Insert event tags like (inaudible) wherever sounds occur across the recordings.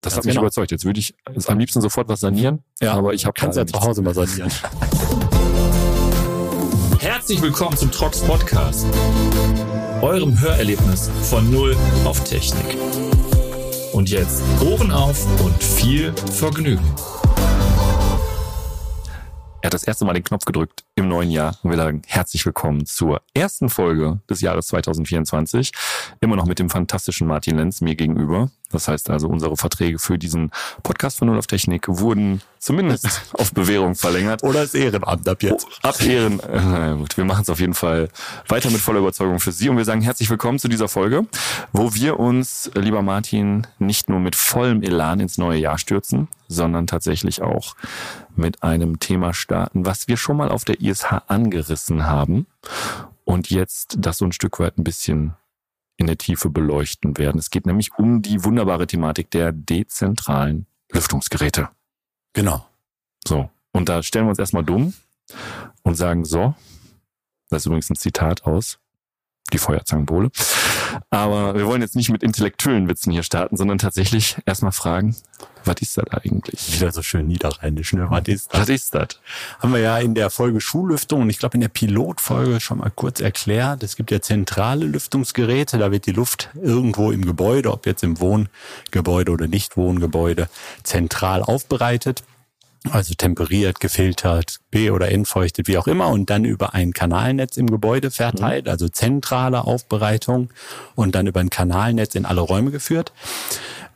Das hat mich genau. überzeugt. Jetzt würde ich am liebsten sofort was sanieren. Ja, aber ich habe kannst ja zu Hause mal sanieren. (laughs) Herzlich willkommen zum Trox Podcast, eurem Hörerlebnis von Null auf Technik. Und jetzt Ohren auf und viel Vergnügen. Er hat das erste Mal den Knopf gedrückt im neuen Jahr und wir sagen herzlich willkommen zur ersten Folge des Jahres 2024. Immer noch mit dem fantastischen Martin Lenz mir gegenüber. Das heißt also, unsere Verträge für diesen Podcast von Null auf Technik wurden zumindest (laughs) auf Bewährung verlängert. Oder als Ehrenamt ab jetzt. Oh, ab Ehren. Na gut, wir machen es auf jeden Fall weiter mit voller Überzeugung für Sie und wir sagen herzlich willkommen zu dieser Folge, wo wir uns, lieber Martin, nicht nur mit vollem Elan ins neue Jahr stürzen, sondern tatsächlich auch mit einem Thema starten, was wir schon mal auf der ISH angerissen haben und jetzt das so ein Stück weit ein bisschen in der Tiefe beleuchten werden. Es geht nämlich um die wunderbare Thematik der dezentralen Lüftungsgeräte. Genau. So. Und da stellen wir uns erstmal dumm und sagen so, das ist übrigens ein Zitat aus die Feuerzangenbowle. Aber wir wollen jetzt nicht mit intellektuellen Witzen hier starten, sondern tatsächlich erstmal fragen, was ist das eigentlich? Wieder so schön niederrheinisch, ne? Was ist das? Was ist das? Haben wir ja in der Folge Schullüftung und ich glaube in der Pilotfolge schon mal kurz erklärt. Es gibt ja zentrale Lüftungsgeräte, da wird die Luft irgendwo im Gebäude, ob jetzt im Wohngebäude oder Nicht-Wohngebäude, zentral aufbereitet also temperiert, gefiltert, B- oder entfeuchtet, wie auch immer, und dann über ein Kanalnetz im Gebäude verteilt, mhm. also zentrale Aufbereitung und dann über ein Kanalnetz in alle Räume geführt.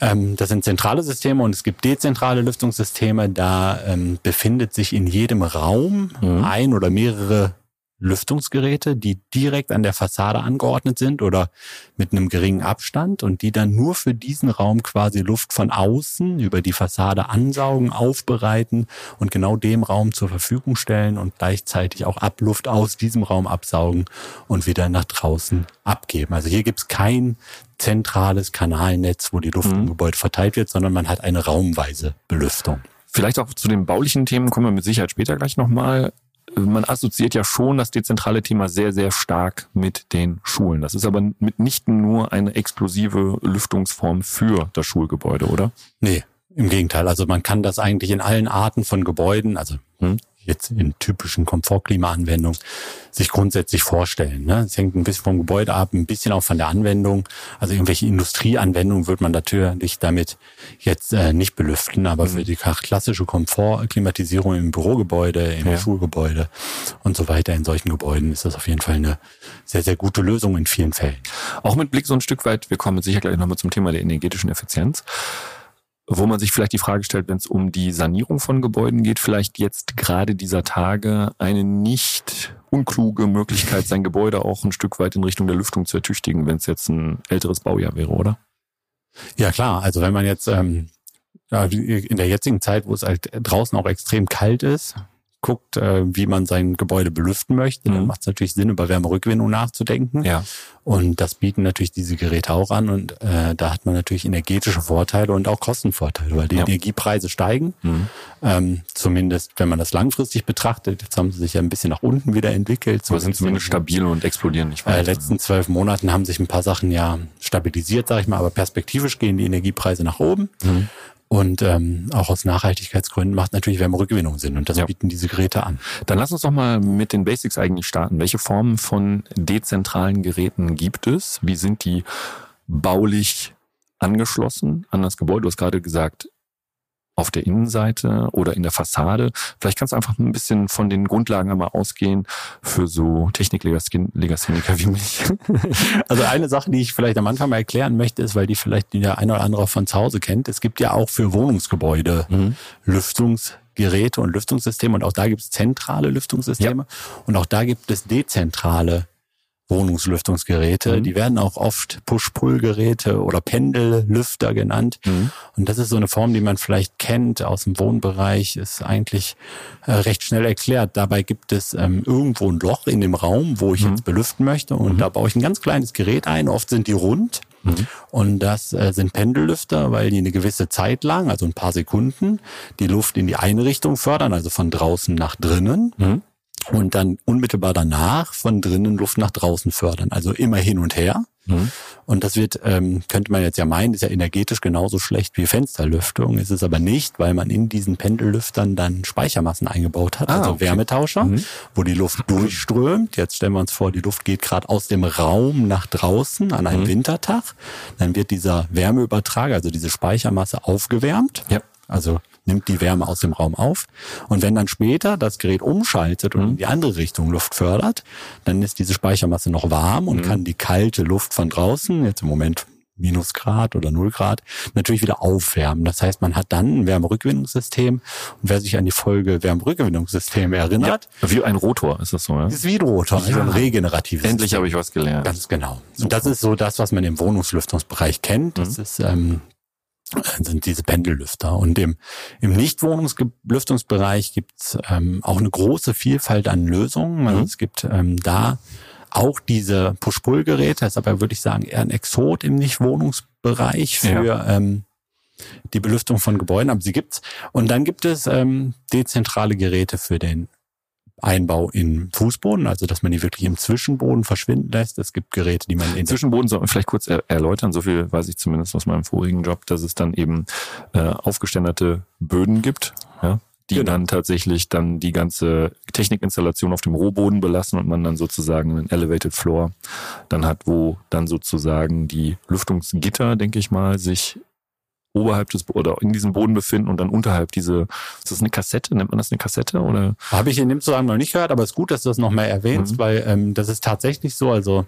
Ähm, das sind zentrale Systeme und es gibt dezentrale Lüftungssysteme. Da ähm, befindet sich in jedem Raum mhm. ein oder mehrere Lüftungsgeräte, die direkt an der Fassade angeordnet sind oder mit einem geringen Abstand und die dann nur für diesen Raum quasi Luft von außen über die Fassade ansaugen, aufbereiten und genau dem Raum zur Verfügung stellen und gleichzeitig auch Abluft aus diesem Raum absaugen und wieder nach draußen abgeben. Also hier gibt's kein zentrales Kanalnetz, wo die Luft mhm. im Gebäude verteilt wird, sondern man hat eine raumweise Belüftung. Vielleicht auch zu den baulichen Themen kommen wir mit Sicherheit später gleich nochmal man assoziiert ja schon das dezentrale Thema sehr, sehr stark mit den Schulen. Das ist aber mitnichten nur eine exklusive Lüftungsform für das Schulgebäude, oder? Nee, im Gegenteil. Also man kann das eigentlich in allen Arten von Gebäuden, also hm, jetzt in typischen Komfortklimaanwendungen sich grundsätzlich vorstellen. Ne? Es hängt ein bisschen vom Gebäude ab, ein bisschen auch von der Anwendung. Also irgendwelche Industrieanwendungen wird man natürlich damit jetzt äh, nicht belüften, aber mhm. für die klassische Komfortklimatisierung im Bürogebäude, im ja. Schulgebäude und so weiter in solchen Gebäuden ist das auf jeden Fall eine sehr, sehr gute Lösung in vielen Fällen. Auch mit Blick so ein Stück weit, wir kommen sicher gleich nochmal zum Thema der energetischen Effizienz wo man sich vielleicht die Frage stellt, wenn es um die Sanierung von Gebäuden geht, vielleicht jetzt gerade dieser Tage eine nicht unkluge Möglichkeit, sein Gebäude auch ein Stück weit in Richtung der Lüftung zu ertüchtigen, wenn es jetzt ein älteres Baujahr wäre, oder? Ja klar, also wenn man jetzt ähm, in der jetzigen Zeit, wo es halt draußen auch extrem kalt ist, guckt, äh, wie man sein Gebäude belüften möchte, mhm. dann macht es natürlich Sinn, über Wärmerückgewinnung nachzudenken. Ja. Und das bieten natürlich diese Geräte auch an. Und äh, da hat man natürlich energetische Vorteile und auch Kostenvorteile, weil die ja. Energiepreise steigen. Mhm. Ähm, zumindest, wenn man das langfristig betrachtet. Jetzt haben sie sich ja ein bisschen nach unten wieder entwickelt. So sind zumindest stabil und explodieren nicht weiter. In den letzten zwölf Monaten haben sich ein paar Sachen ja stabilisiert, sage ich mal, aber perspektivisch gehen die Energiepreise nach oben. Mhm. Und ähm, auch aus Nachhaltigkeitsgründen macht natürlich Wärmerückgewinnung Sinn und das ja. bieten diese Geräte an. Dann lass uns doch mal mit den Basics eigentlich starten. Welche Formen von dezentralen Geräten gibt es? Wie sind die baulich angeschlossen an das Gebäude? Du hast gerade gesagt, auf der Innenseite oder in der Fassade. Vielleicht kannst du einfach ein bisschen von den Grundlagen einmal ausgehen für so Techniklegastheniker wie mich. (laughs) Also eine Sache, die ich vielleicht am Anfang mal erklären möchte, ist, weil die vielleicht der eine oder andere von zu Hause kennt. Es gibt ja auch für Wohnungsgebäude mhm. Lüftungsgeräte und Lüftungssysteme und auch da gibt es zentrale Lüftungssysteme ja. und auch da gibt es dezentrale Wohnungslüftungsgeräte. Mhm. Die werden auch oft Push-Pull-Geräte oder Pendellüfter genannt. Mhm. Und das ist so eine Form, die man vielleicht kennt aus dem Wohnbereich, ist eigentlich äh, recht schnell erklärt. Dabei gibt es ähm, irgendwo ein Loch in dem Raum, wo ich mhm. jetzt belüften möchte. Und mhm. da baue ich ein ganz kleines Gerät ein. Oft sind die rund. Mhm. Und das äh, sind Pendellüfter, weil die eine gewisse Zeit lang, also ein paar Sekunden, die Luft in die eine Richtung fördern, also von draußen nach drinnen. Und dann unmittelbar danach von drinnen Luft nach draußen fördern. Also immer hin und her. Mhm. Und das wird, ähm, könnte man jetzt ja meinen, ist ja energetisch genauso schlecht wie Fensterlüftung. Ist es aber nicht, weil man in diesen Pendellüftern dann Speichermassen eingebaut hat, ah, also okay. Wärmetauscher, mhm. wo die Luft durchströmt. Jetzt stellen wir uns vor, die Luft geht gerade aus dem Raum nach draußen an einem mhm. Wintertag. Dann wird dieser Wärmeübertrager, also diese Speichermasse aufgewärmt. Ja. Also nimmt die Wärme aus dem Raum auf. Und wenn dann später das Gerät umschaltet und in die andere Richtung Luft fördert, dann ist diese Speichermasse noch warm und mhm. kann die kalte Luft von draußen, jetzt im Moment Minusgrad oder Null Grad, natürlich wieder aufwärmen. Das heißt, man hat dann ein Wärmerückgewinnungssystem. Und wer sich an die Folge Wärmerückgewinnungssystem erinnert. Ja, wie ein Rotor ist das so, ja? Ist wie ein Rotor, also ein regeneratives Endlich habe ich was gelernt. Ganz genau. Super. Und das ist so das, was man im Wohnungslüftungsbereich kennt. Das mhm. ist ähm, sind diese Pendellüfter. Und im, im Nicht-Wohnungslüftungsbereich gibt es ähm, auch eine große Vielfalt an Lösungen. Also mhm. es gibt ähm, da auch diese Push-Pull-Geräte, ist aber würde ich sagen eher ein Exot im Nicht-Wohnungsbereich für ja. ähm, die Belüftung von Gebäuden, aber sie gibt's. Und dann gibt es ähm, dezentrale Geräte für den Einbau in Fußboden, also dass man die wirklich im Zwischenboden verschwinden lässt. Es gibt Geräte, die man in Zwischenboden soll man vielleicht kurz er erläutern. So viel weiß ich zumindest aus meinem vorigen Job, dass es dann eben äh, aufgeständerte Böden gibt, ja, die genau. dann tatsächlich dann die ganze Technikinstallation auf dem Rohboden belassen und man dann sozusagen einen Elevated Floor dann hat, wo dann sozusagen die Lüftungsgitter, denke ich mal, sich oberhalb des oder in diesem Boden befinden und dann unterhalb diese, ist das eine Kassette? Nennt man das eine Kassette? Oder? Habe ich in dem Zusammenhang noch nicht gehört, aber es ist gut, dass du das noch mal erwähnst, mhm. weil ähm, das ist tatsächlich so. Also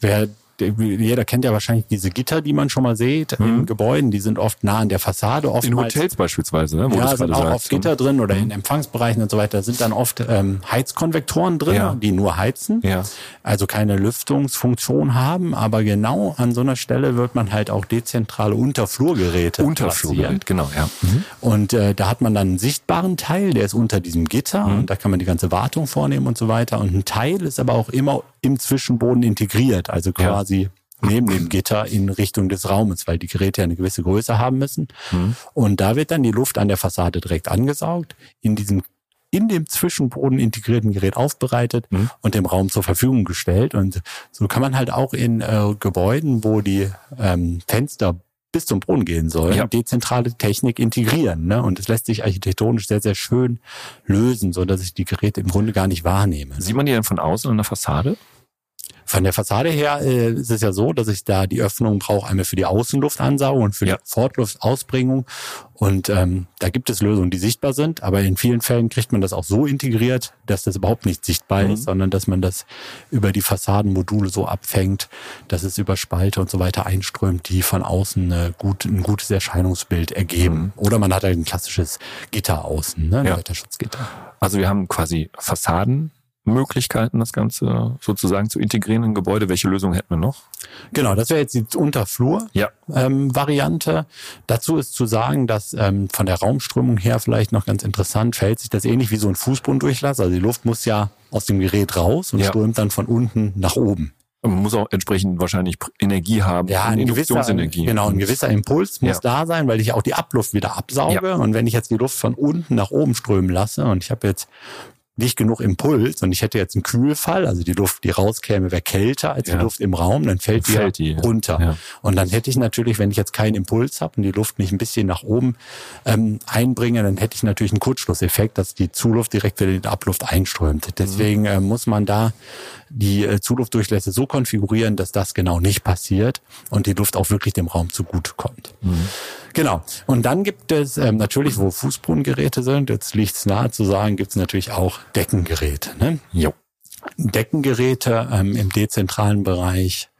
wer jeder kennt ja wahrscheinlich diese Gitter, die man schon mal sieht mhm. in Gebäuden. Die sind oft nah an der Fassade. Oftmals, in Hotels beispielsweise, ne? Wo ja, sind auch oft Gitter drin oder mhm. in Empfangsbereichen und so weiter. Da sind dann oft ähm, Heizkonvektoren drin, ja. die nur heizen. Ja. Also keine Lüftungsfunktion haben. Aber genau an so einer Stelle wird man halt auch dezentrale Unterflurgeräte Unterflurgerät, genau, ja. Mhm. Und äh, da hat man dann einen sichtbaren Teil, der ist unter diesem Gitter mhm. und da kann man die ganze Wartung vornehmen und so weiter. Und ein Teil ist aber auch immer im Zwischenboden integriert, also quasi ja. neben dem Gitter in Richtung des Raumes, weil die Geräte ja eine gewisse Größe haben müssen. Mhm. Und da wird dann die Luft an der Fassade direkt angesaugt, in diesem in dem Zwischenboden integrierten Gerät aufbereitet mhm. und dem Raum zur Verfügung gestellt. Und so kann man halt auch in äh, Gebäuden, wo die ähm, Fenster bis zum Boden gehen sollen, ja. dezentrale Technik integrieren. Ne? Und es lässt sich architektonisch sehr, sehr schön lösen, so dass ich die Geräte im Grunde gar nicht wahrnehme. Sieht man die denn von außen an der Fassade? Von der Fassade her äh, ist es ja so, dass ich da die Öffnung brauche, einmal für die Außenluftansaugung und für ja. die Fortluftausbringung. Und ähm, da gibt es Lösungen, die sichtbar sind, aber in vielen Fällen kriegt man das auch so integriert, dass das überhaupt nicht sichtbar mhm. ist, sondern dass man das über die Fassadenmodule so abfängt, dass es über Spalte und so weiter einströmt, die von außen äh, gut, ein gutes Erscheinungsbild ergeben. Mhm. Oder man hat halt ein klassisches Gitter außen, ne? ein ja. Wetterschutzgitter. Also wir haben quasi Fassaden, Möglichkeiten, das Ganze sozusagen zu integrieren in Gebäude. Welche Lösung hätten wir noch? Genau, das wäre jetzt die Unterflur-Variante. Ja. Ähm, Dazu ist zu sagen, dass ähm, von der Raumströmung her vielleicht noch ganz interessant, verhält sich das ähnlich wie so ein Fußbodendurchlass. Also die Luft muss ja aus dem Gerät raus und ja. strömt dann von unten nach oben. Man muss auch entsprechend wahrscheinlich Energie haben. Ja, ein gewisser, genau, ein gewisser Impuls muss ja. da sein, weil ich auch die Abluft wieder absauge. Ja. Und wenn ich jetzt die Luft von unten nach oben strömen lasse und ich habe jetzt nicht genug Impuls und ich hätte jetzt einen Kühlfall, also die Luft, die rauskäme, wäre kälter als ja. die Luft im Raum, dann fällt, die, fällt die runter. Ja. Und dann hätte ich natürlich, wenn ich jetzt keinen Impuls habe und die Luft nicht ein bisschen nach oben ähm, einbringe, dann hätte ich natürlich einen Kurzschlusseffekt, dass die Zuluft direkt wieder in die Abluft einströmt. Deswegen äh, muss man da die äh, Zuluftdurchlässe so konfigurieren, dass das genau nicht passiert und die Luft auch wirklich dem Raum zugutekommt. Mhm. Genau. Und dann gibt es ähm, natürlich, wo Fußbodengeräte sind, jetzt liegt es nahe zu sagen, gibt es natürlich auch Deckengeräte. Ne? Jo. Deckengeräte ähm, im dezentralen Bereich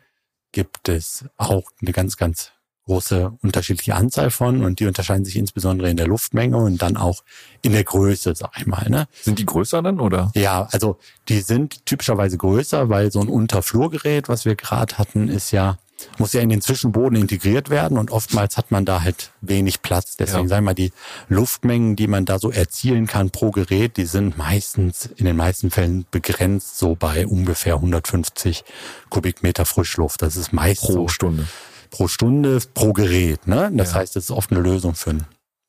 gibt es auch eine ganz, ganz große unterschiedliche Anzahl von und die unterscheiden sich insbesondere in der Luftmenge und dann auch in der Größe, sag ich mal. Ne? Sind die größer dann oder? Ja, also die sind typischerweise größer, weil so ein Unterflurgerät, was wir gerade hatten, ist ja muss ja in den Zwischenboden integriert werden und oftmals hat man da halt wenig Platz. Deswegen ja. sagen wir mal, die Luftmengen, die man da so erzielen kann pro Gerät, die sind meistens, in den meisten Fällen begrenzt so bei ungefähr 150 Kubikmeter Frischluft. Das ist meist pro so Stunde. Pro Stunde, pro Gerät. Ne? Das ja. heißt, das ist oft eine Lösung für ein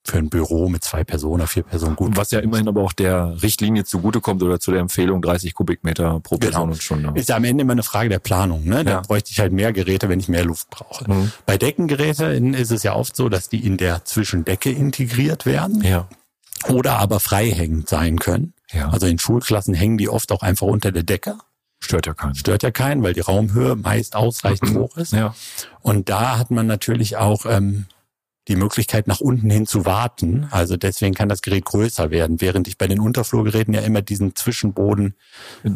für ein Büro mit zwei Personen oder vier Personen gut. Was ja immerhin aber auch der Richtlinie zugutekommt oder zu der Empfehlung 30 Kubikmeter pro Person Genau. und Stunde. Ist ja am Ende immer eine Frage der Planung. Ne? Da Ja. bräuchte ich halt mehr Geräte, wenn ich mehr Luft brauche. Mhm. Bei Deckengeräten ist es ja oft so, dass die in der Zwischendecke integriert werden Ja. oder aber freihängend sein können. Ja. Also in Schulklassen hängen die oft auch einfach unter der Decke. Stört ja keinen. Stört ja keinen, weil die Raumhöhe meist ausreichend hoch ist. Ja. Und da hat man natürlich auch ähm, die Möglichkeit, nach unten hin zu warten. Also deswegen kann das Gerät größer werden, während ich bei den Unterflurgeräten ja immer diesen Zwischenboden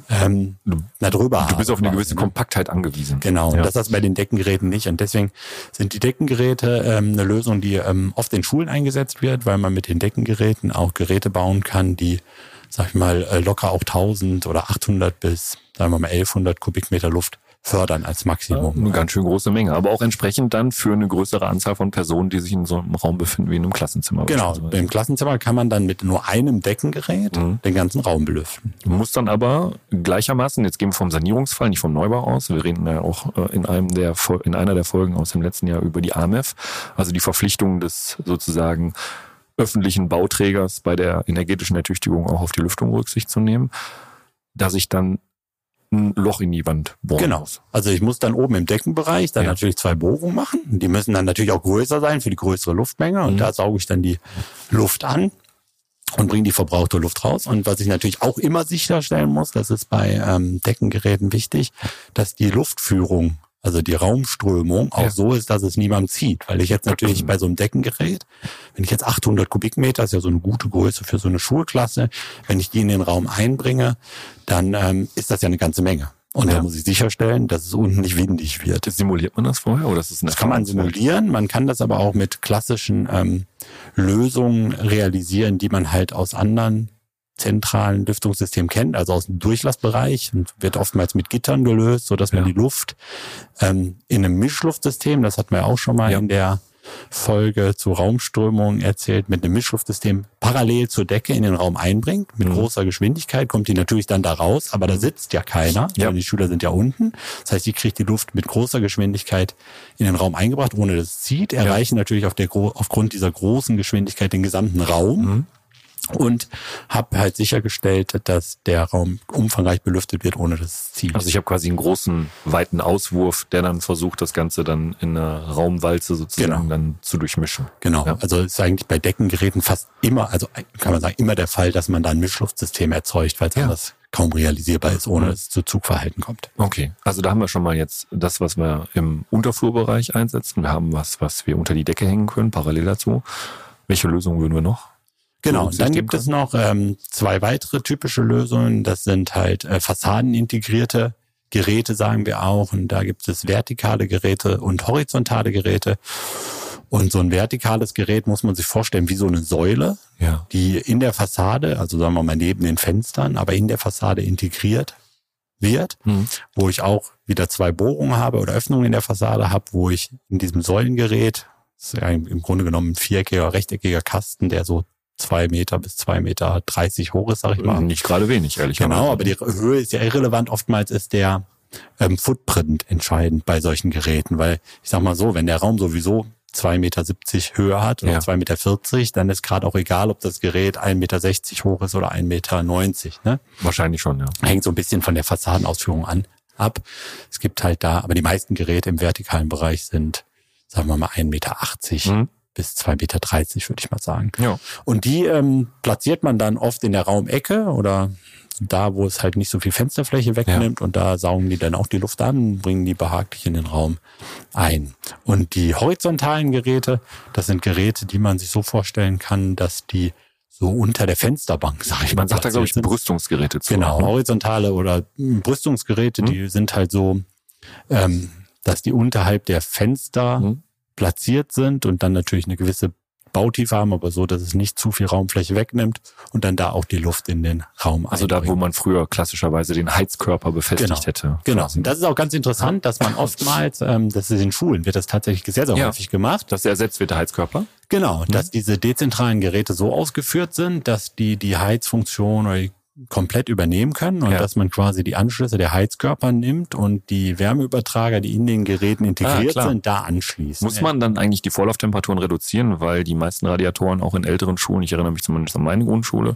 ähm, da drüber Du bist habe auf eine gewisse ne? Kompaktheit angewiesen. Genau, und Ja. das ist bei den Deckengeräten nicht. Und deswegen sind die Deckengeräte ähm, eine Lösung, die ähm, oft in Schulen eingesetzt wird, weil man mit den Deckengeräten auch Geräte bauen kann, die, sag ich mal, äh, locker auch 1000 oder 800 bis, sagen wir mal, 1100 Kubikmeter Luft fördern als Maximum. Eine ganz schön große Menge, aber auch entsprechend dann für eine größere Anzahl von Personen, die sich in so einem Raum befinden wie in einem Klassenzimmer. Genau, im Klassenzimmer kann man dann mit nur einem Deckengerät Mhm. den ganzen Raum belüften. Muss dann aber gleichermaßen, jetzt gehen wir vom Sanierungsfall, nicht vom Neubau aus, wir reden ja auch äh, in einem der in einer der Folgen aus dem letzten Jahr über die AMEF, also die Verpflichtung des sozusagen öffentlichen Bauträgers bei der energetischen Ertüchtigung auch auf die Lüftung Rücksicht zu nehmen, dass ich dann ein Loch in die Wand bohren Genau. Also ich muss dann oben im Deckenbereich dann Ja. natürlich zwei Bohrungen machen. Die müssen dann natürlich auch größer sein für die größere Luftmenge. Und Mhm. da sauge ich dann die Luft an und bringe die verbrauchte Luft raus. Und was ich natürlich auch immer sicherstellen muss, das ist bei ähm, Deckengeräten wichtig, dass die Luftführung, also die Raumströmung auch Ja. so ist, dass es niemandem zieht. Weil ich jetzt natürlich bei so einem Deckengerät, wenn ich jetzt 800 Kubikmeter, ist ja so eine gute Größe für so eine Schulklasse, wenn ich die in den Raum einbringe, dann ähm, ist das ja eine ganze Menge. Und Ja. da muss ich sicherstellen, dass es unten nicht windig wird. Simuliert man das vorher oder ist das, Das kann man simulieren, man kann das aber auch mit klassischen ähm, Lösungen realisieren, die man halt aus anderen zentralen Lüftungssystemen kennt, also aus dem Durchlassbereich und wird oftmals mit Gittern gelöst, so dass man Ja. die Luft ähm, in einem Mischluftsystem, das hatten wir auch schon mal Ja. in der Folge zu Raumströmungen erzählt, mit einem Mischluftsystem parallel zur Decke in den Raum einbringt. Mit Mhm. großer Geschwindigkeit kommt die natürlich dann da raus, aber da sitzt ja keiner, Ja. sondern die Schüler sind ja unten. Das heißt, die kriegt die Luft mit großer Geschwindigkeit in den Raum eingebracht, ohne dass es zieht, erreichen natürlich auf der, aufgrund dieser großen Geschwindigkeit den gesamten Raum Mhm. Und habe halt sichergestellt, dass der Raum umfangreich belüftet wird, ohne dass es zieht. Also ich habe quasi einen großen, weiten Auswurf, der dann versucht, das Ganze dann in einer Raumwalze sozusagen Genau. dann zu durchmischen. Genau. Ja. Also ist eigentlich bei Deckengeräten fast immer, also kann man sagen, immer der Fall, dass man da ein Mischluftsystem erzeugt, weil es Ja. anders kaum realisierbar ist, ohne Mhm. dass es zu Zugverhalten kommt. Okay, also da haben wir schon mal jetzt das, was wir im Unterflurbereich einsetzen. Wir haben was, was wir unter die Decke hängen können, parallel dazu. Welche Lösungen würden wir noch? Genau, und dann gibt es noch ähm, zwei weitere typische Lösungen. Das sind halt äh, fassadenintegrierte Geräte, sagen wir auch. Und da gibt es vertikale Geräte und horizontale Geräte. Und so ein vertikales Gerät muss man sich vorstellen wie so eine Säule, Ja. die in der Fassade, also sagen wir mal neben den Fenstern, aber in der Fassade integriert wird, Mhm. wo ich auch wieder zwei Bohrungen habe oder Öffnungen in der Fassade habe, wo ich in diesem Säulengerät, das ist ja im Grunde genommen ein viereckiger, rechteckiger Kasten, der so zwei Meter bis zwei Meter dreißig hoch ist, sag ich mal. Nicht gerade wenig, ehrlich Genau, aber die Höhe ist ja irrelevant. Oftmals ist der ähm, Footprint entscheidend bei solchen Geräten, weil ich sag mal so, wenn der Raum sowieso 2,70 Meter Höhe hat oder Ja. 2,40 Meter, dann ist gerade auch egal, ob das Gerät 1,60 Meter hoch ist oder 1,90 Meter. Ne? Wahrscheinlich schon, ja. Hängt so ein bisschen von der Fassadenausführung an ab. Es gibt halt da, aber die meisten Geräte im vertikalen Bereich sind, sagen wir mal, 1,80 Meter Mhm. Bis 2,30 Meter, würde ich mal sagen. Ja. Und die ähm, platziert man dann oft in der Raumecke oder da, wo es halt nicht so viel Fensterfläche wegnimmt und da saugen die dann auch die Luft an, bringen die behaglich in den Raum ein. Und die horizontalen Geräte, das sind Geräte, die man sich so vorstellen kann, dass die so unter der Fensterbank, sag ich mal. Man sagt da, glaube ich, sind. Brüstungsgeräte zu. Genau, ne? horizontale oder hm, Brüstungsgeräte, die sind halt so, ähm, dass die unterhalb der Fenster Mhm. Platziert sind und dann natürlich eine gewisse Bautiefe haben, aber so, dass es nicht zu viel Raumfläche wegnimmt und dann da auch die Luft in den Raum Also da, wo einbringt. man früher klassischerweise den Heizkörper befestigt Genau. hätte. Genau. Und das ist auch ganz interessant, dass man oftmals, ähm, das ist in Schulen, wird das tatsächlich sehr, sehr Ja. häufig gemacht. Dass ersetzt wird, der Heizkörper. Genau, dass diese dezentralen Geräte so ausgeführt sind, dass die die Heizfunktion oder die komplett übernehmen können und Ja. dass man quasi die Anschlüsse der Heizkörper nimmt und die Wärmeübertrager, die in den Geräten integriert Ah, sind, da anschließt. Muss man dann eigentlich die Vorlauftemperaturen reduzieren, weil die meisten Radiatoren auch in älteren Schulen, ich erinnere mich zumindest an meine Grundschule,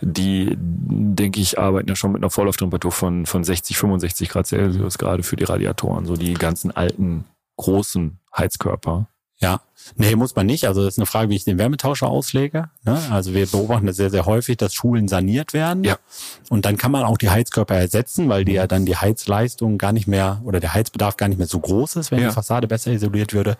die, denke ich, arbeiten ja schon mit einer Vorlauftemperatur von, von 60, 65 Grad Celsius, gerade für die Radiatoren, so die ganzen alten, großen Heizkörper. Ja, nee, muss man nicht. Also das ist eine Frage, wie ich den Wärmetauscher auslege. Ne? Also wir beobachten das sehr, sehr häufig, dass Schulen saniert werden. Ja. Und dann kann man auch die Heizkörper ersetzen, weil die ja dann die Heizleistung gar nicht mehr oder der Heizbedarf gar nicht mehr so groß ist, wenn Ja. die Fassade besser isoliert würde.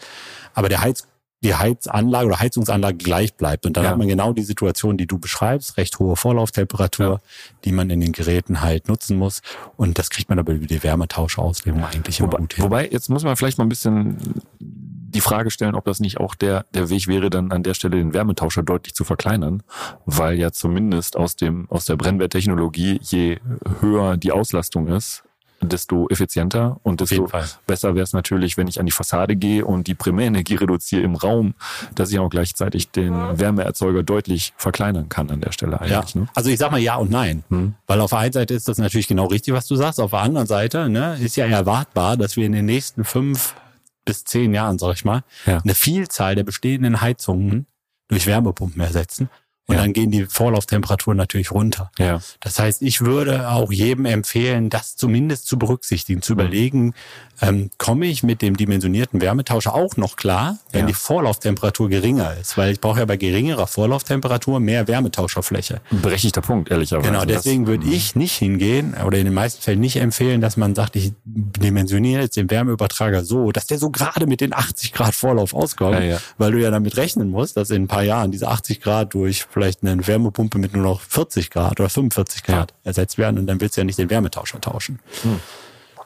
Aber der Heiz die Heizanlage oder Heizungsanlage gleich bleibt. Und dann Ja. hat man genau die Situation, die du beschreibst, recht hohe Vorlauftemperatur, die man in den Geräten halt nutzen muss. Und das kriegt man aber über die Wärmetauschauslegung eigentlich immer Wobei, gut hin. wobei, jetzt muss man vielleicht mal ein bisschen die Frage stellen, ob das nicht auch der, der Weg wäre, dann an der Stelle den Wärmetauscher deutlich zu verkleinern, weil ja zumindest aus dem, aus der Brennwerttechnologie, je höher die Auslastung ist, desto effizienter und desto besser wäre es natürlich, wenn ich an die Fassade gehe und die Primärenergie reduziere im Raum, dass ich auch gleichzeitig den Wärmeerzeuger deutlich verkleinern kann an der Stelle Ja, eigentlich. Ne? also ich sag mal ja und nein. Hm. Weil auf der einen Seite ist das natürlich genau richtig, was du sagst. Auf der anderen Seite ne, ist ja erwartbar, dass wir in den nächsten fünf bis zehn Jahren, sag ich mal, Ja. eine Vielzahl der bestehenden Heizungen durch Wärmepumpen ersetzen. Und Ja. dann gehen die Vorlauftemperaturen natürlich runter. Ja. Das heißt, ich würde auch jedem empfehlen, das zumindest zu berücksichtigen, Mhm. zu überlegen, ähm, komme ich mit dem dimensionierten Wärmetauscher auch noch klar, wenn Ja. die Vorlauftemperatur geringer ist. Weil ich brauche ja bei geringerer Vorlauftemperatur mehr Wärmetauscherfläche. Berechtigter Punkt, ehrlicherweise. Genau, deswegen würde ich nicht hingehen oder in den meisten Fällen nicht empfehlen, dass man sagt, ich dimensioniere jetzt den Wärmeübertrager so, dass der so gerade mit den 80 Grad Vorlauf auskommt, Ja, ja. weil du ja damit rechnen musst, dass in ein paar Jahren diese 80 Grad durch vielleicht eine Wärmepumpe mit nur noch 40 Grad oder 45 Grad ersetzt werden und dann willst du ja nicht den Wärmetauscher tauschen.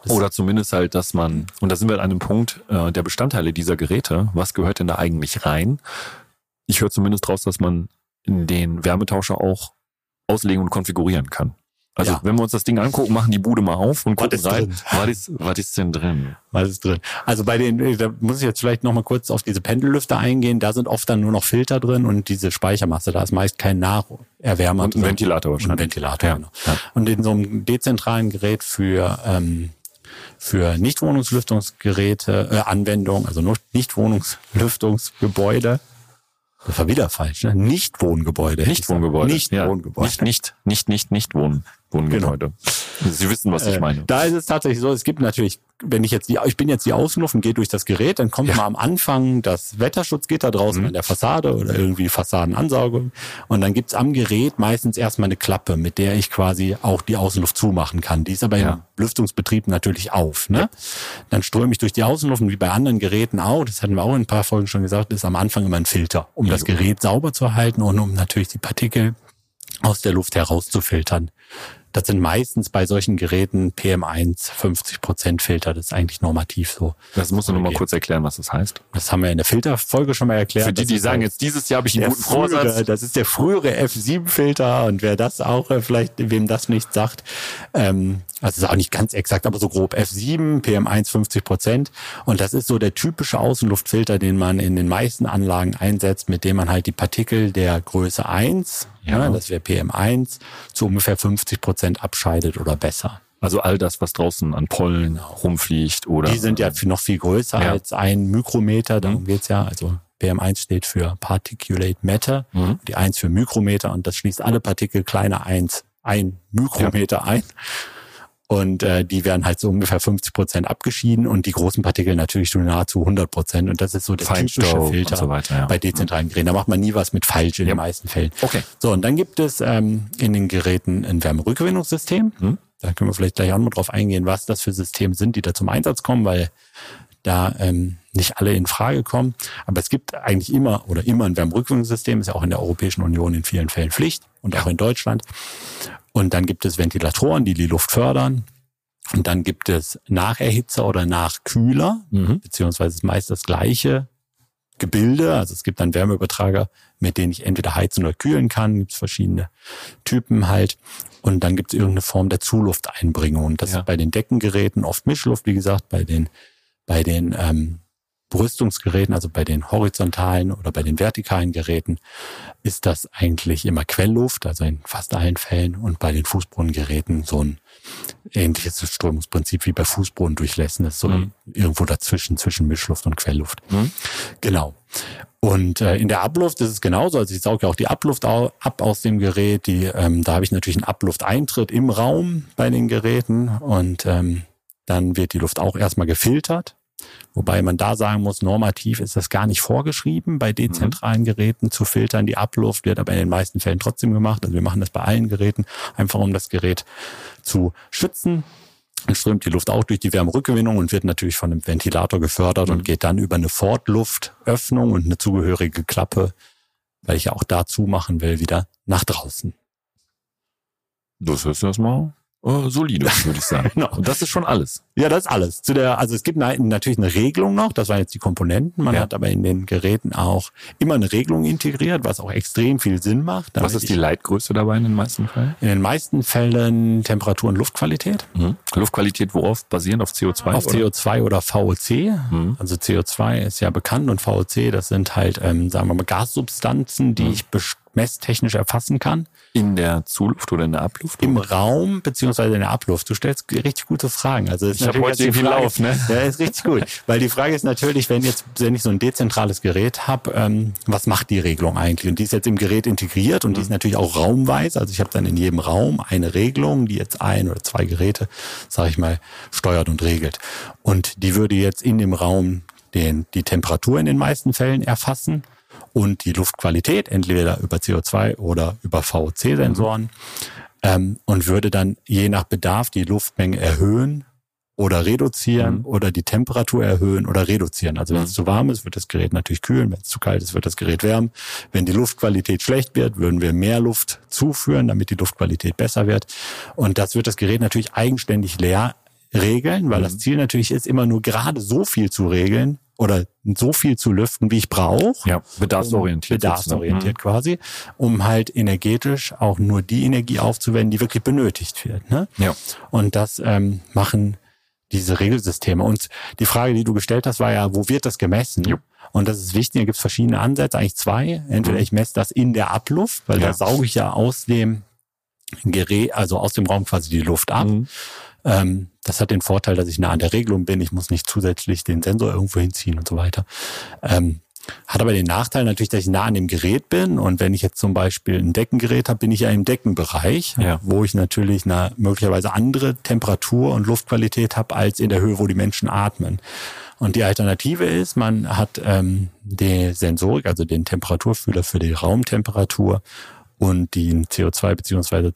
Oder zumindest halt, dass man, und da sind wir an einem Punkt äh, der Bestandteile dieser Geräte, was gehört denn da eigentlich rein? Ich höre zumindest raus, dass man den Wärmetauscher auch auslegen und konfigurieren kann. Also Ja. wenn wir uns das Ding angucken, machen die Bude mal auf und Was gucken ist rein. Was ist, was ist denn drin? Was ist drin? Also bei den, da muss ich jetzt vielleicht noch mal kurz auf diese Pendellüfter eingehen. Da sind oft dann nur noch Filter drin und diese Speichermasse. Da ist meist kein Nacherwärmer Und ein. Ventilator Und ein wahrscheinlich. Ventilator, Ja. genau. Ja. Und in so einem dezentralen Gerät für ähm, für Nichtwohnungslüftungsgeräte, äh, Anwendung, also Nichtwohnungslüftungsgebäude. Das war wieder falsch, ne? Nichtwohngebäude. ich Nicht. Nichtwohngebäude. Nicht, nicht, nicht, nicht, nicht Wohn, Wohngebäude. Sie wissen, was ich Äh, meine. Da ist es tatsächlich so, es gibt natürlich, wenn ich jetzt die, ich bin jetzt die Außenluft und gehe durch das Gerät, dann kommt Ja. mal am Anfang das Wetterschutzgitter draußen Mhm. an der Fassade oder irgendwie Fassadenansaugung. Und dann gibt's am Gerät meistens erstmal eine Klappe, mit der ich quasi auch die Außenluft zumachen kann. Die ist aber Ja. im Lüftungsbetrieb natürlich auf. Ne? Dann ströme ich durch die Außenluft und wie bei anderen Geräten auch, das hatten wir auch in ein paar Folgen schon gesagt, ist am Anfang immer ein Filter, um das Gerät sauber zu halten und um natürlich die Partikel aus der Luft herauszufiltern. Das sind meistens bei solchen Geräten PM1 50% Filter. Das ist eigentlich normativ so. Das musst du nur mal Okay. kurz erklären, was das heißt. Das haben wir in der Filterfolge schon mal erklärt. Für die, die sagen, jetzt dieses Jahr habe ich einen guten frühere, Vorsatz. das ist der frühere F7-Filter und wer das auch äh, vielleicht, wem das nicht sagt, ähm, also ist auch nicht ganz exakt, aber so grob F7, PM1 50 Prozent und das ist so der typische Außenluftfilter, den man in den meisten Anlagen einsetzt, mit dem man halt die Partikel der Größe 1, Ja. ja. das wäre PM1, zu ungefähr 50 Prozent abscheidet oder besser. Also all das, was draußen an Pollen rumfliegt oder. Die sind ja noch viel größer Ja. als ein Mikrometer, darum Mhm. geht's ja. Also PM1 steht für Particulate Matter, Mhm. die 1 für Mikrometer und das schließt alle Partikel kleiner 1, ein Mikrometer ein. Und äh, die werden halt so ungefähr 50 Prozent abgeschieden und die großen Partikel natürlich schon nahezu 100 Prozent. Und das ist so der typische Filter so weiter, ja. bei dezentralen Geräten. Da macht man nie was mit falsch in Ja. den meisten Fällen. Okay. So, und dann gibt es ähm, in den Geräten ein Wärmerückgewinnungssystem. Hm. Da können wir vielleicht gleich auch mal drauf eingehen, was das für Systeme sind, die da zum Einsatz kommen, weil da ähm, nicht alle in Frage kommen. Aber es gibt eigentlich immer oder immer ein Wärmerückgewinnungssystem, ist ja auch in der Europäischen Union in vielen Fällen Pflicht und auch in Deutschland. Und dann gibt es Ventilatoren, die die Luft fördern. Und dann gibt es Nacherhitzer oder Nachkühler, Mhm. beziehungsweise ist meist das gleiche Gebilde. Also es gibt dann Wärmeübertrager, mit denen ich entweder heizen oder kühlen kann. Gibt es verschiedene Typen halt. Und dann gibt es irgendeine Form der Zulufteinbringung. Und das Ja. ist bei den Deckengeräten oft Mischluft, wie gesagt, bei den, bei den ähm, Brüstungsgeräten, also bei den horizontalen oder bei den vertikalen Geräten, ist das eigentlich immer Quellluft, also in fast allen Fällen. Und bei den Fußbodengeräten so ein ähnliches Strömungsprinzip wie bei Fußboden durchlässen ist, so mhm. irgendwo dazwischen, zwischen Mischluft und Quellluft. Mhm. Genau. Und äh, in der Abluft ist es genauso. Also ich sauge ja auch die Abluft ab aus dem Gerät. Die, ähm, da habe ich natürlich einen Ablufteintritt im Raum bei den Geräten und ähm, dann wird die Luft auch erstmal gefiltert. Wobei man da sagen muss, normativ ist das gar nicht vorgeschrieben, bei dezentralen Geräten zu filtern. Die Abluft wird aber in den meisten Fällen trotzdem gemacht. Also wir machen das bei allen Geräten, einfach um das Gerät zu schützen dann strömt die Luft auch durch die Wärmerückgewinnung und wird natürlich von einem Ventilator gefördert mhm. und geht dann über eine Fortluftöffnung und eine zugehörige Klappe, weil ich ja auch dazu machen will, wieder nach draußen. Das ist erstmal äh, solide, (laughs) würde ich sagen. genau. Und das ist schon alles. Ja, das ist alles. Zu der, also es gibt natürlich eine Regelung noch, das waren jetzt die Komponenten. Man ja. hat aber in den Geräten auch immer eine Regelung integriert, was auch extrem viel Sinn macht. Was ist die Leitgröße dabei in den meisten Fällen? In den meisten Fällen Temperatur und Luftqualität. Mhm. Luftqualität worauf basierend? Auf CO2? Auf oder? CO2 oder VOC. Mhm. Also CO2 ist ja bekannt und VOC, das sind halt, ähm, sagen wir mal, Gassubstanzen, die mhm. ich messtechnisch erfassen kann. In der Zuluft oder in der Abluft? Im Raum beziehungsweise in der Abluft. Du stellst richtig gute Fragen. Also ich habe heute viel Lauf, ne? Ja, ist richtig gut. Weil die Frage ist natürlich, wenn jetzt wenn ich so ein dezentrales Gerät habe, ähm, was macht die Regelung eigentlich? Und die ist jetzt im Gerät integriert und die ist mhm. natürlich auch raumweise. Also ich habe dann in jedem Raum eine Regelung, die jetzt ein oder zwei Geräte, sage ich mal, steuert und regelt. Und die würde jetzt in dem Raum den, die Temperatur in den meisten Fällen erfassen und die Luftqualität, entweder über CO2 oder über VOC-Sensoren, mhm. ähm, und würde dann je nach Bedarf die Luftmenge erhöhen oder reduzieren mhm. oder die Temperatur erhöhen oder reduzieren. Also wenn es mhm. zu warm ist, wird das Gerät natürlich kühlen. Wenn es zu kalt ist, wird das Gerät wärmen. Wenn die Luftqualität schlecht wird, würden wir mehr Luft zuführen, damit die Luftqualität besser wird. Und das wird das Gerät natürlich eigenständig leer regeln, weil mhm. das Ziel natürlich ist, immer nur gerade so viel zu regeln, oder so viel zu lüften, wie ich brauche. Ja, bedarfsorientiert. Bedarfsorientiert mhm. quasi, um halt energetisch auch nur die Energie aufzuwenden, die wirklich benötigt wird. Ne? Ja. Und das ähm, machen diese Regelsysteme. Und die Frage, die du gestellt hast, war ja, wo wird das gemessen? Jo. Und das ist wichtig, da gibt es verschiedene Ansätze, eigentlich zwei. Entweder mhm. ich messe das in der Abluft, weil ja. da sauge ich ja aus dem Gerät, also aus dem Raum quasi die Luft ab. Mhm. Ähm, das hat den Vorteil, dass ich nah an der Regelung bin. Ich muss nicht zusätzlich den Sensor irgendwo hinziehen und so weiter. Ähm, hat aber den Nachteil natürlich, dass ich nah an dem Gerät bin. Und wenn ich jetzt zum Beispiel ein Deckengerät habe, bin ich ja im Deckenbereich, ja. wo ich natürlich eine möglicherweise andere Temperatur und Luftqualität habe als in der Höhe, wo die Menschen atmen. Und die Alternative ist, man hat ähm, die Sensorik, also den Temperaturfühler für die Raumtemperatur und den CO2 beziehungsweise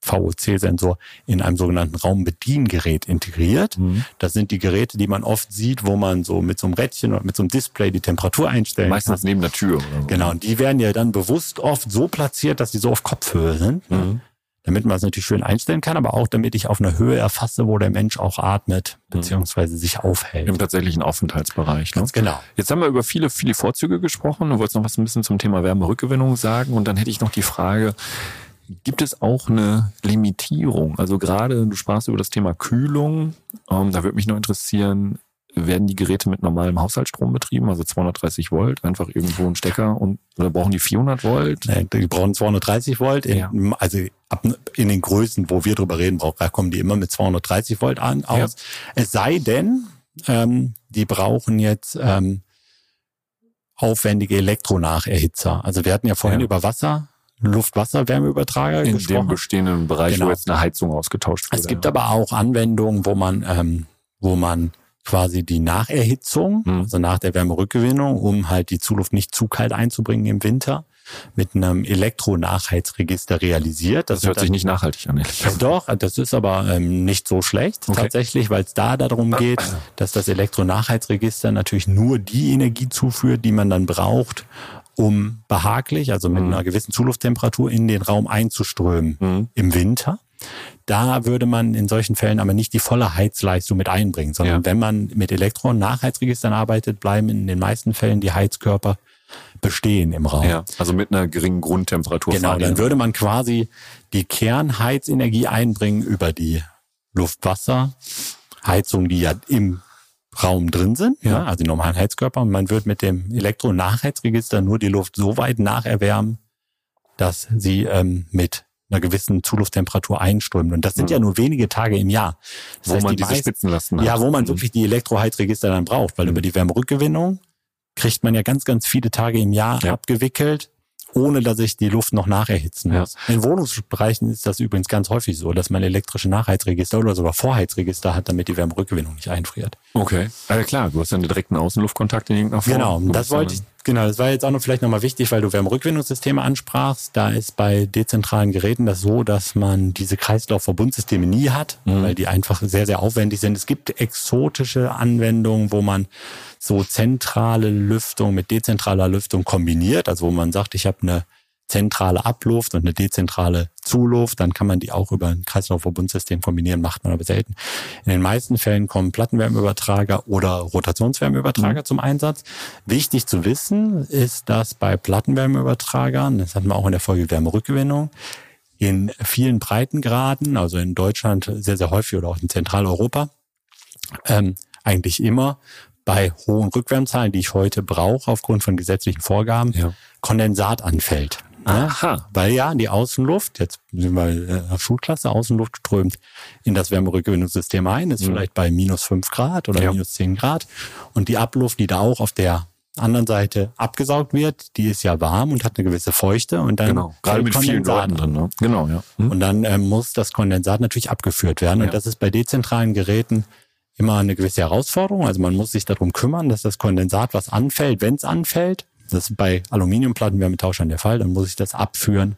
VOC-Sensor in einem sogenannten Raumbediengerät integriert. Mhm. Das sind die Geräte, die man oft sieht, wo man so mit so einem Rädchen oder mit so einem Display die Temperatur einstellen Meistens kann. neben der Tür. Oder so. Genau, und die werden ja dann bewusst oft so platziert, dass sie so auf Kopfhöhe sind. Mhm. Damit man es natürlich schön einstellen kann, aber auch damit ich auf einer Höhe erfasse, wo der Mensch auch atmet, mhm. beziehungsweise sich aufhält. Im tatsächlichen Aufenthaltsbereich. Ne? Ganz genau. Jetzt haben wir über viele, viele Vorzüge gesprochen. Du wolltest noch was ein bisschen zum Thema Wärmerückgewinnung sagen. Und dann hätte ich noch die Frage, Gibt es auch eine Limitierung? Also gerade, du sprachst über das Thema Kühlung. Ähm, da würde mich noch interessieren, werden die Geräte mit normalem Haushaltsstrom betrieben, also 230 Volt, einfach irgendwo ein Stecker und oder brauchen die 400 Volt? Nee, die brauchen 230 Volt. In, ja. Also ab, in den Größen, wo wir drüber reden, kommen die immer mit 230 Volt an aus. Ja. Es sei denn, ähm, die brauchen jetzt ähm, aufwendige Elektronacherhitzer. Also wir hatten ja vorhin ja. über Wasser Luft-Wasser-Wärmeübertrager In gesprochen. dem bestehenden Bereich, genau. wo jetzt eine Heizung ausgetauscht wird. Es gibt aber auch Anwendungen, wo man, ähm, wo man quasi die Nacherhitzung, hm. also nach der Wärmerückgewinnung, um halt die Zuluft nicht zu kalt einzubringen im Winter, mit einem Elektronachheitsregister realisiert. Das, das hört sich nicht nachhaltig an. Ja, doch, das ist aber ähm, nicht so schlecht okay. tatsächlich, weil es da darum geht, (clears throat) dass das Elektronachheitsregister natürlich nur die Energie zuführt, die man dann braucht, um behaglich, also mit mhm. einer gewissen Zulufttemperatur in den Raum einzuströmen mhm. im Winter. Da würde man in solchen Fällen aber nicht die volle Heizleistung mit einbringen, sondern ja. wenn man mit Elektro- und Nachheizregistern arbeitet, bleiben in den meisten Fällen die Heizkörper bestehen im Raum. Ja, also mit einer geringen Grundtemperatur. Genau, dann würde man quasi die Kernheizenergie einbringen über die Luftwasserheizung, die ja im Raum drin sind, Ja. ja. also die normalen Heizkörper. Und man wird mit dem Elektronachheizregister nur die Luft so weit nacherwärmen, dass sie ähm, mit einer gewissen Zulufttemperatur einströmt. Und das sind Mhm. ja nur wenige Tage im Jahr. Das wo heißt, man die diese meisten- Spitzenlasten hat. ja, wo man Mhm. wirklich die Elektroheizregister dann braucht, weil Mhm. über die Wärmerückgewinnung kriegt man ja ganz, ganz viele Tage im Jahr Ja. abgewickelt, ohne dass ich die Luft noch nacherhitzen Ja. muss. In Wohnungsbereichen ist das übrigens ganz häufig so, dass man elektrische Nachheizregister oder sogar Vorheizregister hat, damit die Wärmerückgewinnung nicht einfriert. Okay. Also klar, du hast ja einen direkten Außenluftkontakt in irgendeiner Form. Genau, das wollte ich, genau, das war jetzt auch noch vielleicht nochmal wichtig, weil du Wärmerückgewinnungssysteme ansprachst. Da ist bei dezentralen Geräten das so, dass man diese Kreislaufverbundsysteme nie hat, Mhm. weil die einfach sehr, sehr aufwendig sind. Es gibt exotische Anwendungen, wo man so zentrale Lüftung mit dezentraler Lüftung kombiniert, also wo man sagt, ich habe eine zentrale Abluft und eine dezentrale Zuluft, dann kann man die auch über ein Kreislaufverbundsystem kombinieren, macht man aber selten. In den meisten Fällen kommen Plattenwärmeübertrager oder Rotationswärmeübertrager zum Einsatz. Wichtig zu wissen ist, dass bei Plattenwärmeübertragern, das hatten wir auch in der Folge Wärmerückgewinnung, in vielen Breitengraden, also in Deutschland sehr, sehr häufig oder auch in Zentraleuropa, ähm, eigentlich immer bei hohen Rückwärmzahlen, die ich heute brauche aufgrund von gesetzlichen Vorgaben, Ja. Kondensat anfällt. Aha. weil ja die Außenluft, jetzt sind wir in der Schulklasse, Außenluft strömt in das Wärmerückgewinnungssystem ein, ist vielleicht bei minus fünf Grad oder Mhm. Ja. minus zehn Grad. Und die Abluft, die da auch auf der anderen Seite abgesaugt wird, die ist ja warm und hat eine gewisse Feuchte und dann Genau. Gerade mit vielen Leuten drin. Ne? Genau, ja. Mhm. und dann ähm, muss das Kondensat natürlich abgeführt werden. Ja. Und das ist bei dezentralen Geräten immer eine gewisse Herausforderung. Also man muss sich darum kümmern, dass das Kondensat, was anfällt, wenn es anfällt, das ist bei Aluminiumplattenwärmetauschern der Fall, dann muss ich das abführen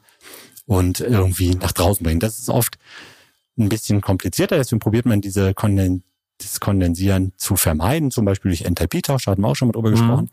und irgendwie nach draußen bringen. Das ist oft ein bisschen komplizierter, deswegen probiert man diese Konden das Kondensieren zu vermeiden, zum Beispiel durch Enthalpietausch, da hatten wir auch schon mal drüber gesprochen.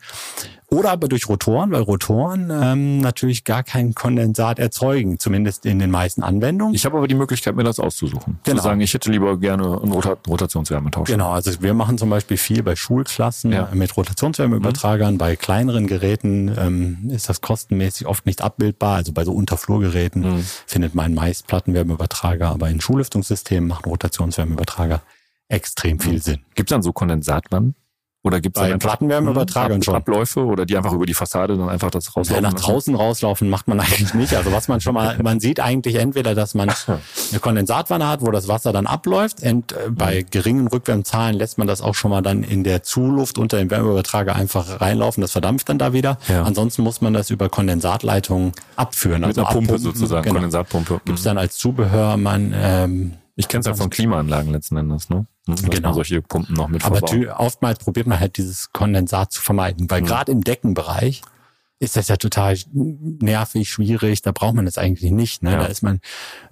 Oder aber durch Rotoren, weil Rotoren ähm, natürlich gar kein Kondensat erzeugen, zumindest in den meisten Anwendungen. Ich habe aber die Möglichkeit, mir das auszusuchen. Genau. Zu sagen, ich hätte lieber gerne einen Rota Rotationswärmetausch. Genau, also wir machen zum Beispiel viel bei Schulklassen Ja. mit Rotationswärmeübertragern. Bei kleineren Geräten ähm, ist das kostenmäßig oft nicht abbildbar. Also bei so Unterflurgeräten Mhm. findet man meist Plattenwärmeübertrager, aber in Schulüftungssystemen machen Rotationswärmeübertrager extrem viel Sinn. Gibt es dann so Kondensatwannen? Oder gibt es Bei Plattenwärmeübertragern schon. Abläufe oder die einfach über die Fassade dann einfach das Ja, rauslaufen nach lassen? draußen rauslaufen macht man (laughs) eigentlich nicht. Also was man schon mal, (laughs) man sieht eigentlich entweder, dass man eine Kondensatwanne hat, wo das Wasser dann abläuft. Und äh, bei geringen Rückwärmzahlen lässt man das auch schon mal dann in der Zuluft unter dem Wärmeübertrager einfach reinlaufen. Das verdampft dann da wieder. Ja. Ansonsten muss man das über Kondensatleitungen abführen. Mit einer Pumpe abpumpen. sozusagen, Genau. Kondensatpumpe. Gibt's dann als Zubehör man ähm, Ich kenne es ja von Klimaanlagen letzten Endes, ne? Dass Genau. man solche Pumpen noch mit Aber verbaut. tü- oftmals probiert man halt dieses Kondensat zu vermeiden, weil Mhm. gerade im Deckenbereich ist das ja total nervig, schwierig. Da braucht man das eigentlich nicht. Ne? Ja. Da ist man,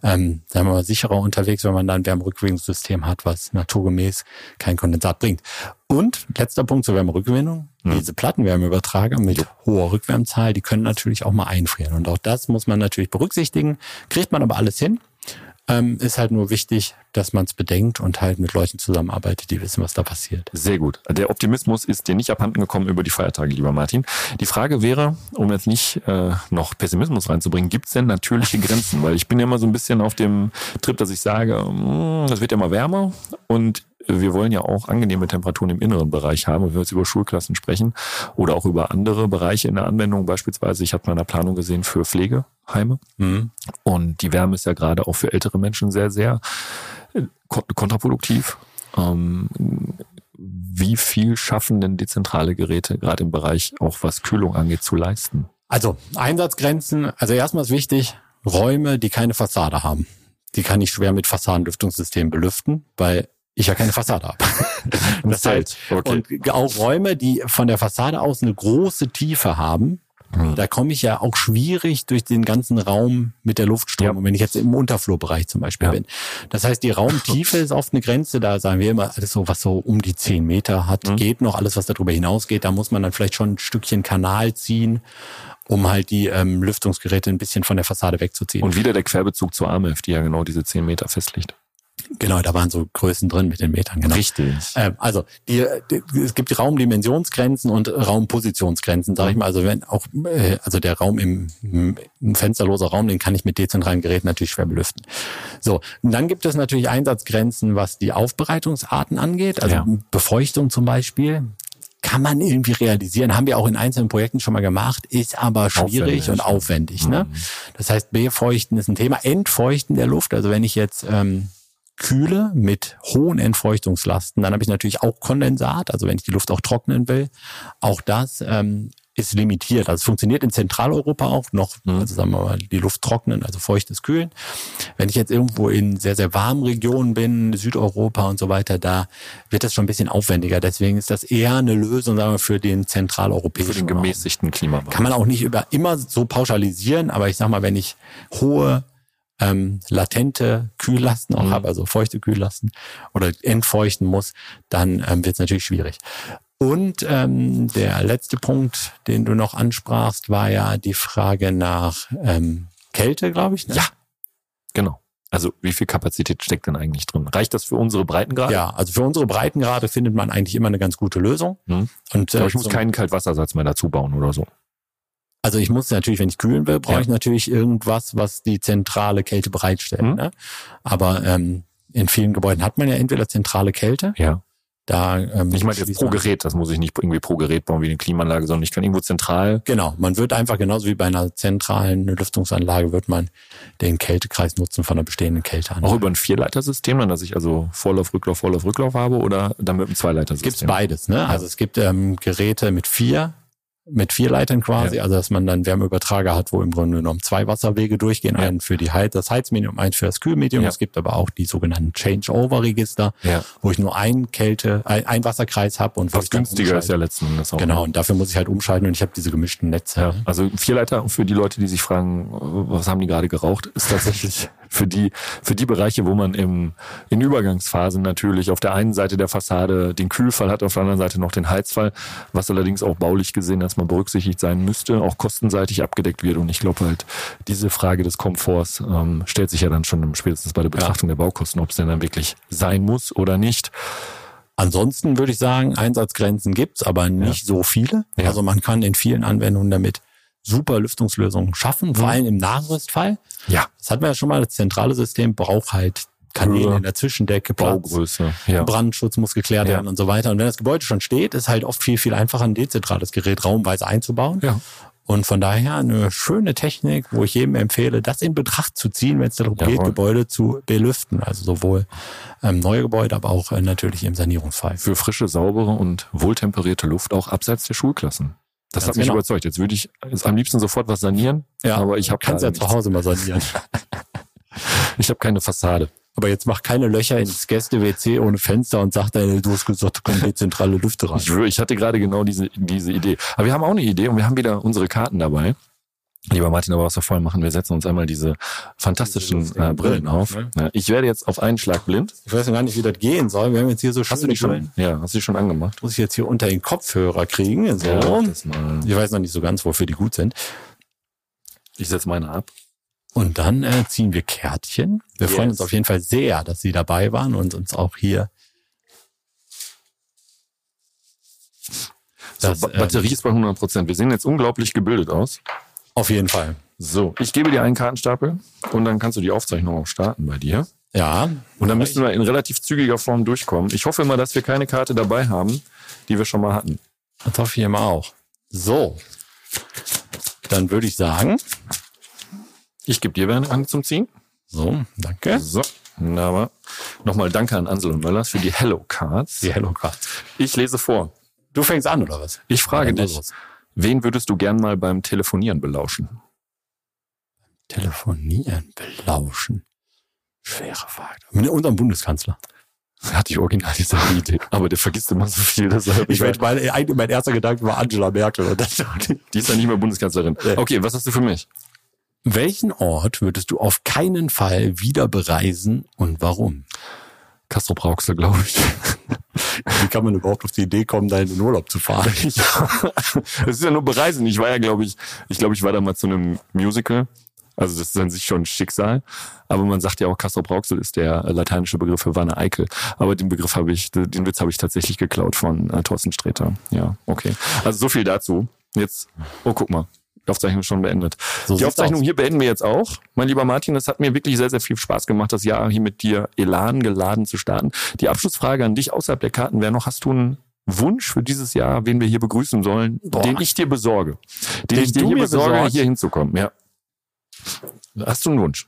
ähm, sagen wir mal, sicherer unterwegs, wenn man da ein Wärmerückgewinnungssystem hat, was naturgemäß kein Kondensat bringt. Und letzter Punkt zur Wärmerückgewinnung. Mhm. Diese Plattenwärmeübertrager mit hoher Rückwärmzahl, die können natürlich auch mal einfrieren. Und auch das muss man natürlich berücksichtigen. Kriegt man aber alles hin. Ähm, ist halt nur wichtig, dass man es bedenkt und halt mit Leuten zusammenarbeitet, die wissen, was da passiert. Sehr gut. Der Optimismus ist dir nicht abhanden gekommen über die Feiertage, lieber Martin. Die Frage wäre, um jetzt nicht äh, noch Pessimismus reinzubringen, gibt es denn natürliche Grenzen? Weil ich bin ja immer so ein bisschen auf dem Trip, dass ich sage, mm, das wird ja immer wärmer und wir wollen ja auch angenehme Temperaturen im inneren Bereich haben, wenn wir jetzt über Schulklassen sprechen oder auch über andere Bereiche in der Anwendung. Beispielsweise, ich habe mal eine Planung gesehen für Pflegeheime. Mhm. Und die Wärme ist ja gerade auch für ältere Menschen sehr, sehr äh, kon- kontraproduktiv. Ähm, wie viel schaffen denn dezentrale Geräte gerade im Bereich auch was Kühlung angeht zu leisten? Also Einsatzgrenzen, also erstmal ist wichtig, Räume, die keine Fassade haben. Die kann ich schwer mit Fassadenlüftungssystemen belüften, weil ich ja keine Fassade habe. (laughs) Das heißt, und auch Räume, die von der Fassade aus eine große Tiefe haben, Mhm. da komme ich ja auch schwierig durch den ganzen Raum mit der Luftströmung, wenn ich jetzt im Unterflurbereich zum Beispiel Ja. bin. Das heißt, die Raumtiefe (laughs) ist oft eine Grenze, da sagen wir immer, alles so, was so um die 10 Meter hat, Mhm. geht noch, alles, was darüber hinausgeht, da muss man dann vielleicht schon ein Stückchen Kanal ziehen, um halt die ähm, Lüftungsgeräte ein bisschen von der Fassade wegzuziehen. Und wieder der Querbezug zur AMF, die ja genau diese 10 Meter festlegt. Genau, da waren so Größen drin mit den Metern, genau. Richtig. Ähm, also die, die, es gibt Raumdimensionsgrenzen und Raumpositionsgrenzen, sage ich mal. Also wenn auch äh, also der Raum im, im fensterloser Raum, den kann ich mit dezentralen Geräten natürlich schwer belüften. So, und dann gibt es natürlich Einsatzgrenzen, was die Aufbereitungsarten angeht, also Ja. Befeuchtung zum Beispiel. Kann man irgendwie realisieren, haben wir auch in einzelnen Projekten schon mal gemacht, ist aber schwierig Aufwendig. und aufwendig. Ne? Das heißt, befeuchten ist ein Thema. Entfeuchten der Luft, also wenn ich jetzt ähm, kühle mit hohen Entfeuchtungslasten, dann habe ich natürlich auch Kondensat, also wenn ich die Luft auch trocknen will. Auch das ähm, ist limitiert. Also es funktioniert in Zentraleuropa auch noch, also sagen wir mal, die Luft trocknen, also feuchtes Kühlen. Wenn ich jetzt irgendwo in sehr, sehr warmen Regionen bin, Südeuropa und so weiter, da wird das schon ein bisschen aufwendiger. Deswegen ist das eher eine Lösung, sagen wir, für den Für zentraleuropäischen den Raum. gemäßigten Klimawandel. Kann man auch nicht über immer so pauschalisieren, aber ich sag mal, wenn ich hohe ähm, latente Kühllasten auch Mhm. habe, also feuchte Kühllasten oder entfeuchten muss, dann ähm, wird es natürlich schwierig. Und ähm, der letzte Punkt, den du noch ansprachst, war ja die Frage nach ähm, Kälte, glaube ich. Ne? Ja. Genau. Also wie viel Kapazität steckt denn eigentlich drin? Reicht das für unsere Breitengrade? Ja, also für unsere Breitengrade findet man eigentlich immer eine ganz gute Lösung. Hm. Und äh, ich muss keinen Kaltwassersatz mehr dazu bauen oder so. Also ich muss natürlich, wenn ich kühlen will, brauche Ja. ich natürlich irgendwas, was die zentrale Kälte bereitstellt. Mhm. Ne? Aber ähm, in vielen Gebäuden hat man ja entweder zentrale Kälte, Ja. da ähm, Ich meine jetzt pro Gerät, das muss ich nicht irgendwie pro Gerät bauen wie eine Klimaanlage, sondern ich kann irgendwo zentral. Genau, man wird einfach genauso wie bei einer zentralen Lüftungsanlage wird man den Kältekreis nutzen von einer bestehenden Kälteanlage. Auch über ein Vierleitersystem, dann, dass ich also Vorlauf, Rücklauf, Vorlauf, Rücklauf habe oder dann mit einem Zweileitersystem? Gibt's beides, ne? Also es gibt ähm, Geräte mit vier, mit vier Leitern quasi, also dass man dann Wärmeübertrager hat, wo im Grunde genommen zwei Wasserwege durchgehen, Ja. einen für die Heiz, das Heizmedium, einen für das Kühlmedium. Ja. Es gibt aber auch die sogenannten Change-Over-Register, Ja. wo ich nur einen Kälte, ein, ein Wasserkreis habe und Was günstiger ist ja letzten Endes auch. Genau, und dafür muss ich halt umschalten und ich habe diese gemischten Netze. Ja, also Vierleiter für die Leute, die sich fragen, was haben die gerade geraucht, ist tatsächlich (laughs) für die für die Bereiche, wo man im in Übergangsphasen natürlich auf der einen Seite der Fassade den Kühlfall hat, auf der anderen Seite noch den Heizfall, was allerdings auch baulich gesehen erstmal berücksichtigt sein müsste, auch kostenseitig abgedeckt wird. Und ich glaube halt, diese Frage des Komforts ähm, stellt sich ja dann schon spätestens bei der Betrachtung der Baukosten, ob es denn dann wirklich sein muss oder nicht. Ansonsten würde ich sagen, Einsatzgrenzen gibt's, aber nicht so viele. Ja. Also man kann in vielen Anwendungen damit super Lüftungslösungen schaffen, vor Mhm. allem im Nachrüstfall. Ja, Das hatten wir ja schon mal, das zentrale System braucht halt Kanäle in der Zwischendecke, Platz, Baugröße. Ja. Brandschutz muss geklärt Ja. werden und so weiter. Und wenn das Gebäude schon steht, ist halt oft viel, viel einfacher, ein dezentrales Gerät raumweise einzubauen. Ja. Und von daher eine schöne Technik, wo ich jedem empfehle, das in Betracht zu ziehen, wenn es darum geht, Jawohl. Gebäude zu belüften. Also sowohl ähm, neue Gebäude, aber auch äh, natürlich im Sanierungsfall. für frische, saubere und wohltemperierte Luft auch abseits der Schulklassen. Das Ganz hat mich genau. überzeugt. Jetzt würde ich jetzt am liebsten sofort was sanieren, aber ich habe Kannst ja zu Hause mal sanieren. (laughs) ich habe keine Fassade. Aber jetzt mach keine Löcher ins Gäste-WC ohne Fenster und sag dann, du hast gesagt, da kommen dezentrale Lüfte rein. Ich, hatte gerade genau diese diese Idee. Aber wir haben auch eine Idee und wir haben wieder unsere Karten dabei. Lieber Martin, aber was wir vorher machen, wir setzen uns einmal diese fantastischen äh, Brillen Brillen auf. ne? Ja, ich werde jetzt auf einen Schlag blind. Ich weiß noch gar nicht, wie das gehen soll. Wir haben jetzt hier so Hast du die Brillen. schon? Ja, hast du die schon angemacht? Muss ich jetzt hier unter den Kopfhörer kriegen. So. Ja, ich weiß noch nicht so ganz, wofür die gut sind. Ich setze meine ab. Und dann äh, ziehen wir Kärtchen. Wir Yes. freuen uns auf jeden Fall sehr, dass Sie dabei waren und uns auch hier So, Das, ba ähm, Batterie ist bei 100 Prozent. Wir sehen jetzt unglaublich gebildet aus. auf jeden Fall. So, ich gebe dir einen Kartenstapel und dann kannst du die Aufzeichnung auch starten bei dir. Ja. Und dann müssen wir in relativ zügiger Form durchkommen. Ich hoffe immer, dass wir keine Karte dabei haben, die wir schon mal hatten. Das hoffe ich immer auch. So. Dann würde ich sagen, Ich gebe dir eine Hand zum Ziehen. so, danke. So, wunderbar. Nochmal danke an Ansel und Möllers für die Hello Cards. Die Hello Card. Ich lese vor. Du fängst an, oder was? Ich frage mal dich, los. wen würdest du gern mal beim Telefonieren belauschen? Telefonieren, belauschen. Schwere Frage. Mit unserem Bundeskanzler. Hatte ich original diese Idee, aber der vergisst immer so viel. Deshalb Ich mein, mein, mein erster Gedanke war Angela Merkel. Und die ist ja nicht mehr Bundeskanzlerin. Okay, was hast du für mich? Welchen Ort würdest du auf keinen Fall wieder bereisen und warum? Castro Brauxel, glaube ich. (laughs) Wie kann man überhaupt auf die Idee kommen, da in den Urlaub zu fahren? (laughs) Es ist ja nur bereisen. Ich war ja, glaube ich, ich glaube, ich war da mal zu einem Musical. Also das ist an sich schon ein Schicksal. Aber man sagt ja auch, Castro Brauxel ist der lateinische Begriff für Wanne Eickel. Aber den Begriff habe ich, den Witz habe ich tatsächlich geklaut von äh, Thorsten Sträter. Ja, okay. Also so viel dazu. Jetzt, oh guck mal, die Aufzeichnung ist schon beendet. So die Aufzeichnung aus. hier beenden wir jetzt auch. Mein lieber Martin, es hat mir wirklich sehr, sehr viel Spaß gemacht, das Jahr hier mit dir Elan geladen zu starten. Die Abschlussfrage an dich außerhalb der Karten wäre noch, hast du einen Wunsch für dieses Jahr, wen wir hier begrüßen sollen, Boah. den ich dir besorge? Den, den ich dir hier besorge, besorgt? hier hinzukommen, ja. Hast du einen Wunsch?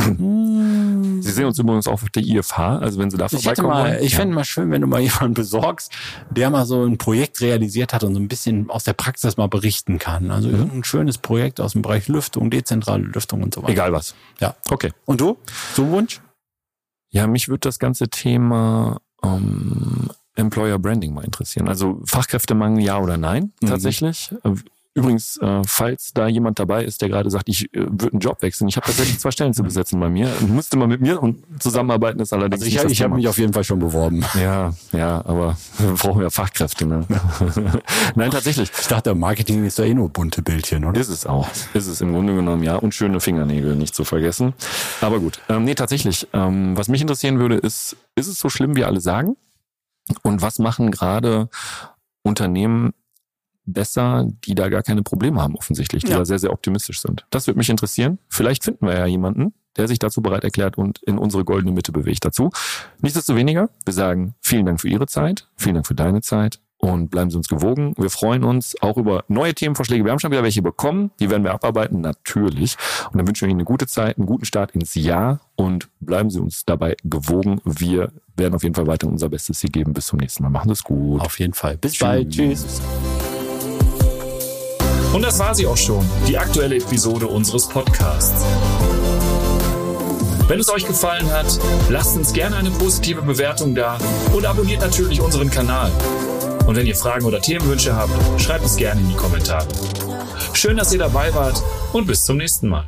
Hm. Sie sehen uns übrigens auch auf der IFH, also wenn Sie da vorbeikommen. Mal, ich ja. fände mal schön, wenn du mal (laughs) jemanden besorgst, der mal so ein Projekt realisiert hat und so ein bisschen aus der Praxis mal berichten kann. Also mhm. ein schönes Projekt aus dem Bereich Lüftung, dezentrale Lüftung und so weiter. Egal was. Ja. Okay. Und du? So Wunsch? Ja, mich würde das ganze Thema ähm, Employer Branding mal interessieren. Also Fachkräftemangel ja oder nein, mhm. Übrigens, äh, falls da jemand dabei ist, der gerade sagt, ich äh, würde einen Job wechseln, ich habe tatsächlich zwei Stellen zu besetzen bei mir. Und musste mal mit mir und zusammenarbeiten ist allerdings. Also ich, ich habe mich auf jeden Fall schon beworben. Ja, ja, aber (laughs) wir brauchen ja Fachkräfte. Ne? (laughs) Nein, tatsächlich. Ich dachte, Marketing ist ja eh nur bunte Bildchen, oder? Ist es auch. Ist es im Grunde genommen, ja. Und schöne Fingernägel, nicht zu vergessen. Aber gut. Ähm, nee, tatsächlich. Ähm, was mich interessieren würde, ist, ist es so schlimm, wie alle sagen? Und was machen gerade Unternehmen besser, die da gar keine Probleme haben offensichtlich, die ja. da sehr, sehr optimistisch sind. Das würde mich interessieren. Vielleicht finden wir ja jemanden, der sich dazu bereit erklärt und in unsere goldene Mitte bewegt dazu. Nichtsdestoweniger, wir sagen vielen Dank für Ihre Zeit, vielen Dank für deine Zeit und bleiben Sie uns gewogen. Wir freuen uns auch über neue Themenvorschläge. Wir haben schon wieder welche bekommen, die werden wir abarbeiten, natürlich. Und dann wünschen wir Ihnen eine gute Zeit, einen guten Start ins Jahr und bleiben Sie uns dabei gewogen. Wir werden auf jeden Fall weiter unser Bestes hier geben. Bis zum nächsten Mal. Machen Sie es gut. Auf jeden Fall. Bis Tschüss. bald. Tschüss. Und das war sie auch schon, die aktuelle Episode unseres Podcasts. Wenn es euch gefallen hat, lasst uns gerne eine positive Bewertung da und abonniert natürlich unseren Kanal. Und wenn ihr Fragen oder Themenwünsche habt, schreibt es gerne in die Kommentare. Schön, dass ihr dabei wart und bis zum nächsten Mal.